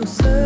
con tu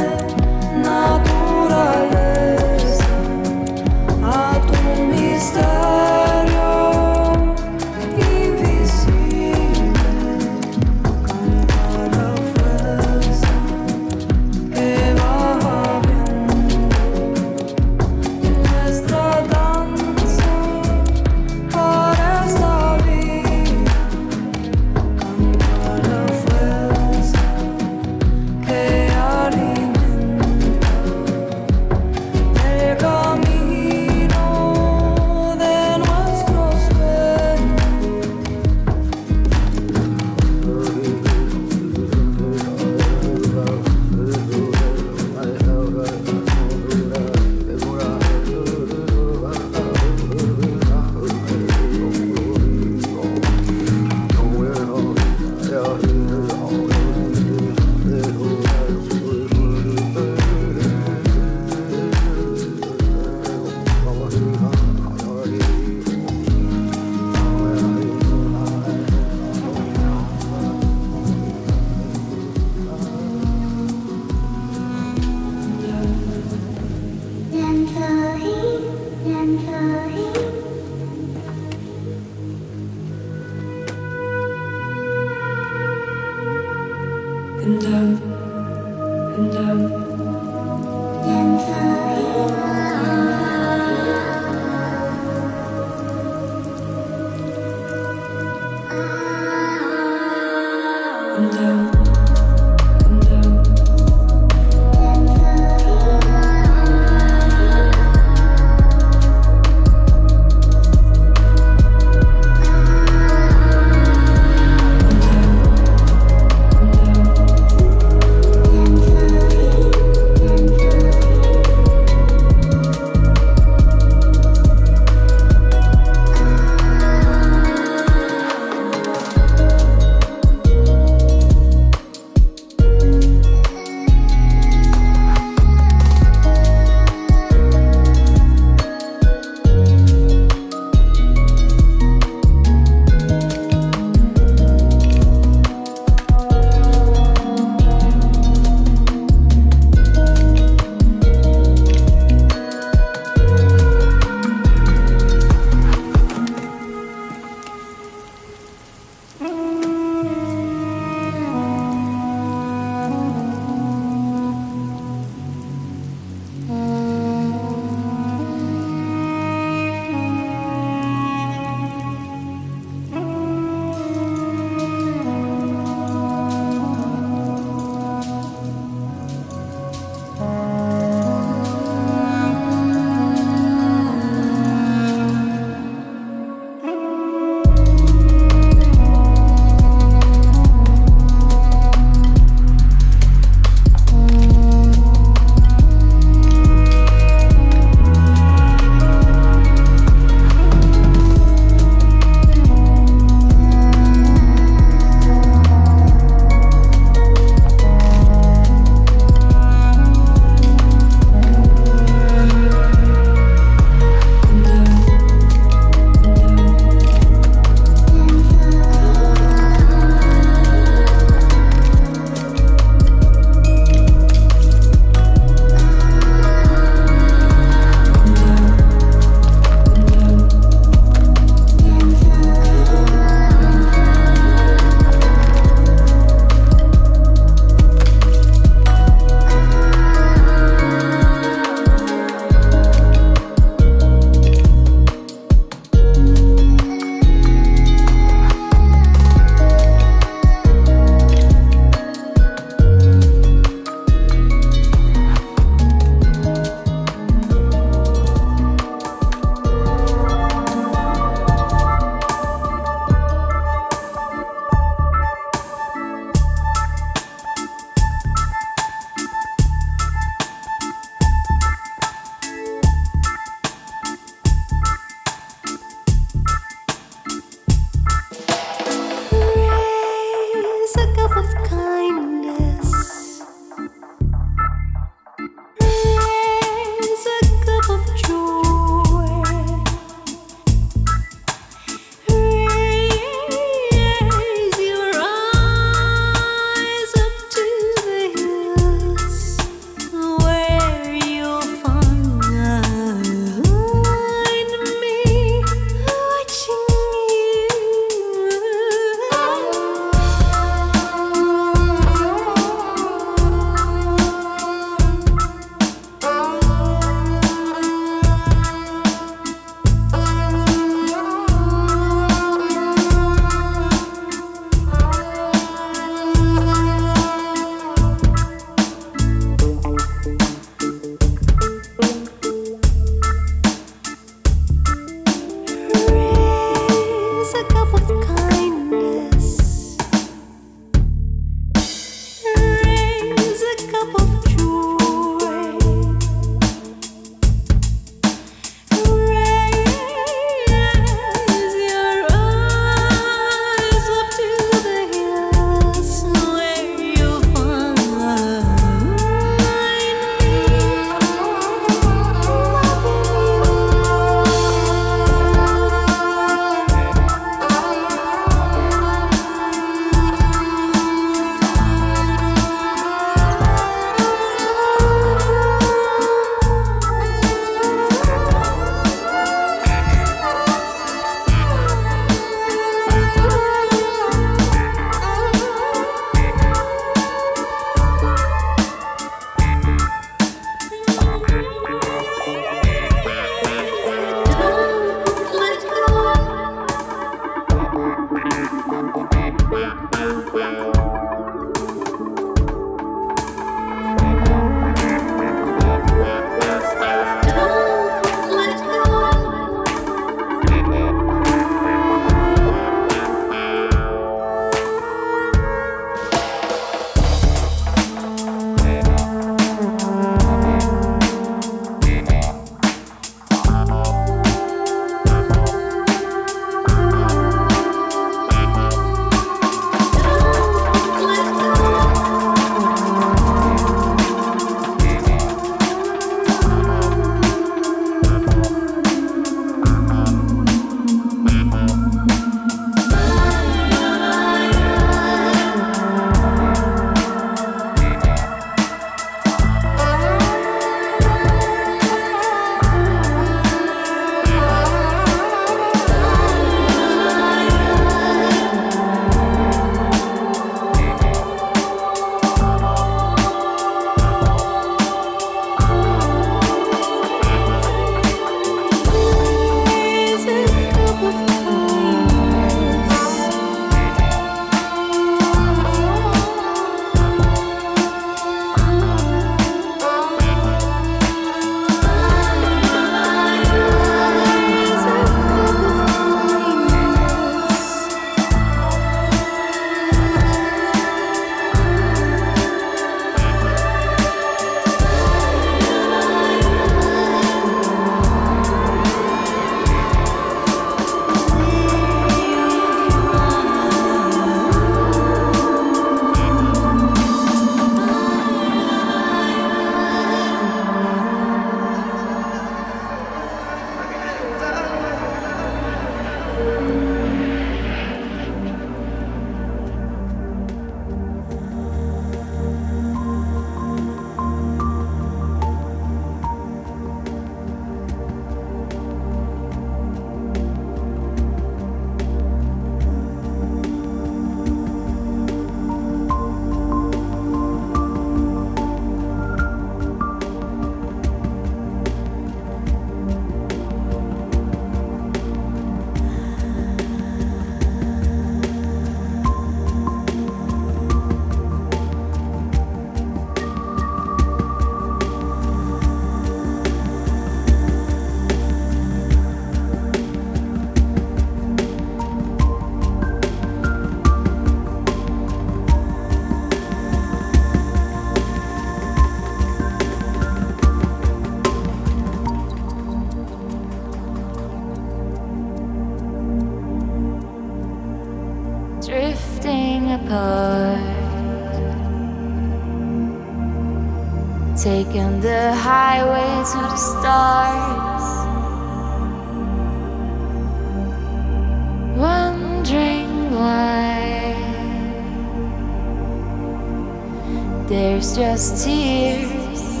there's just tears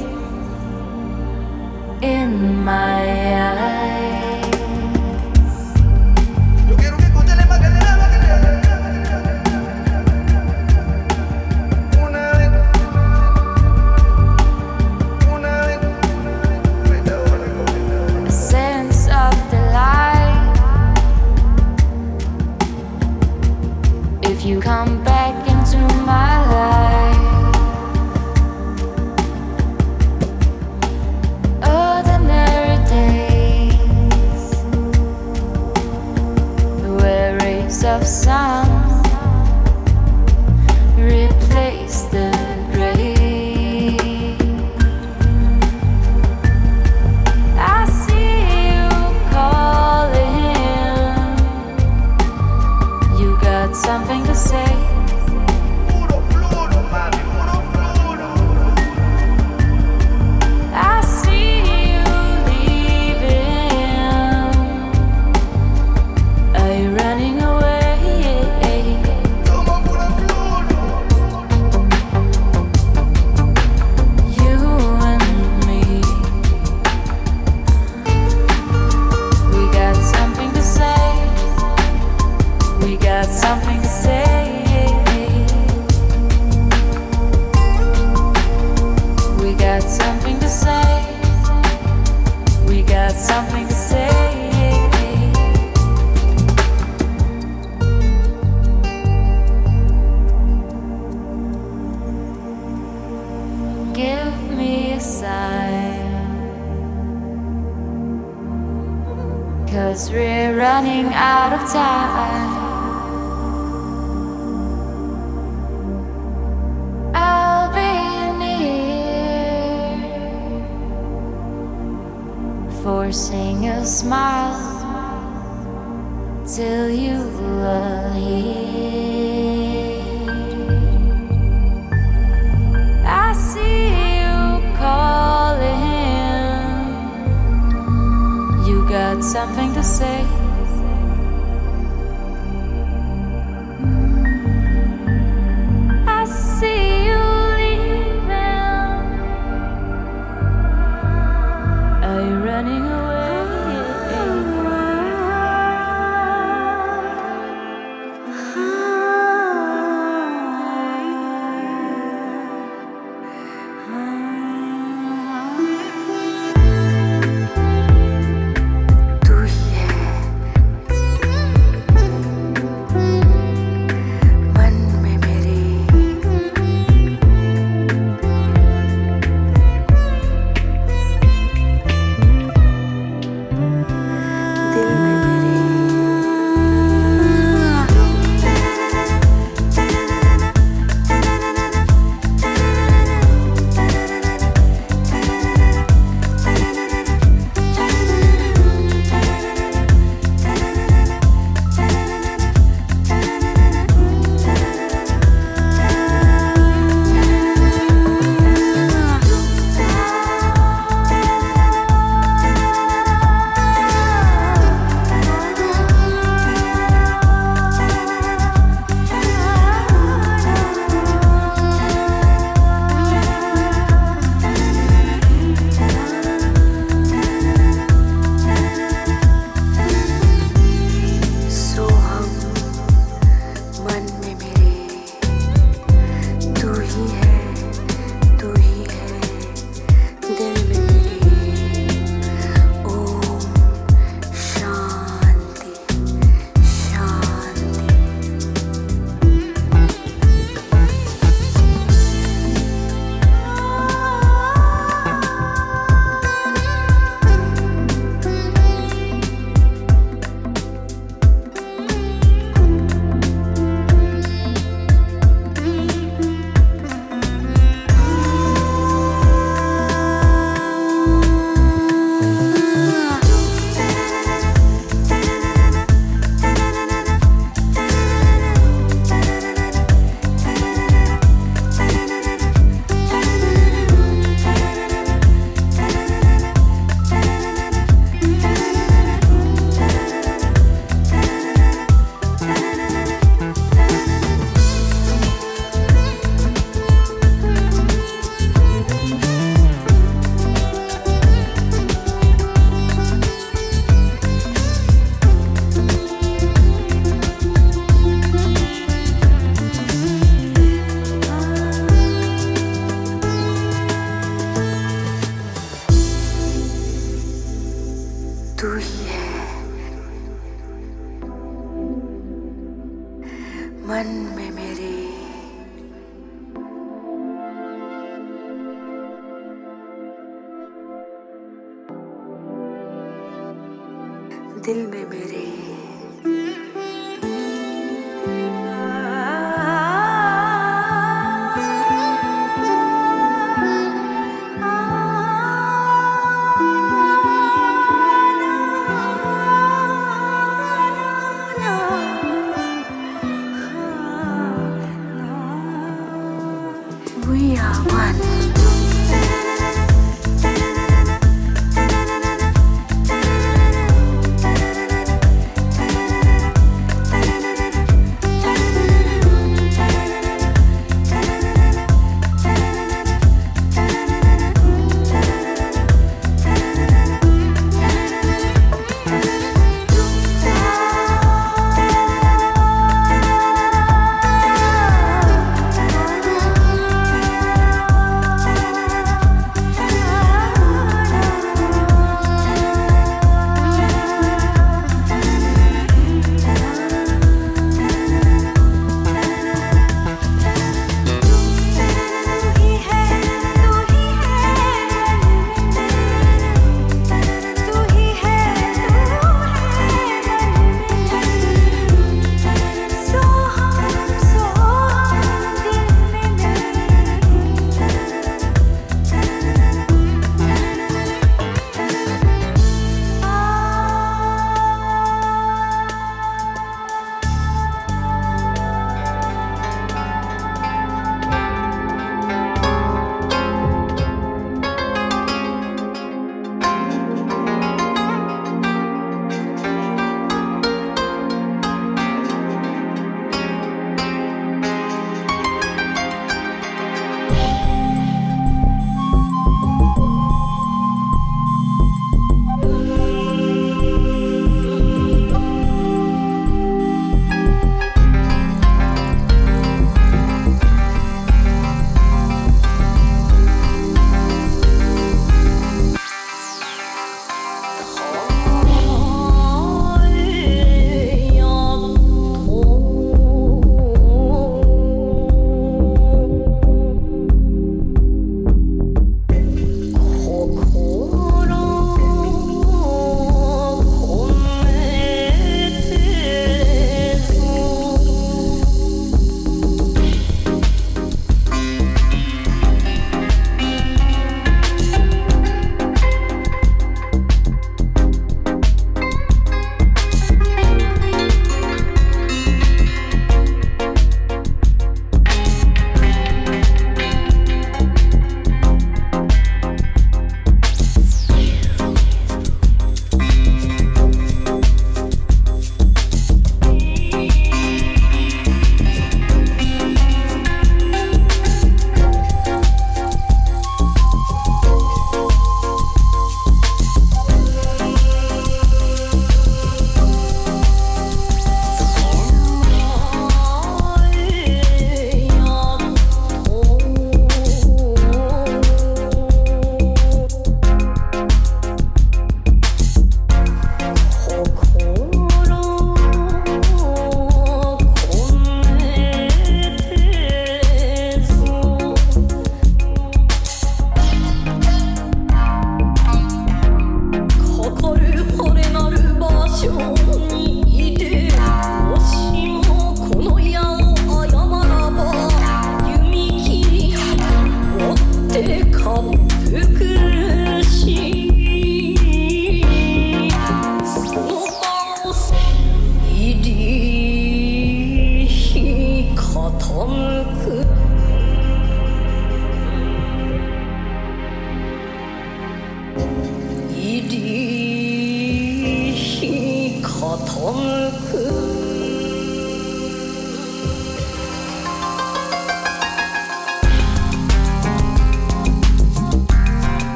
in my eyes.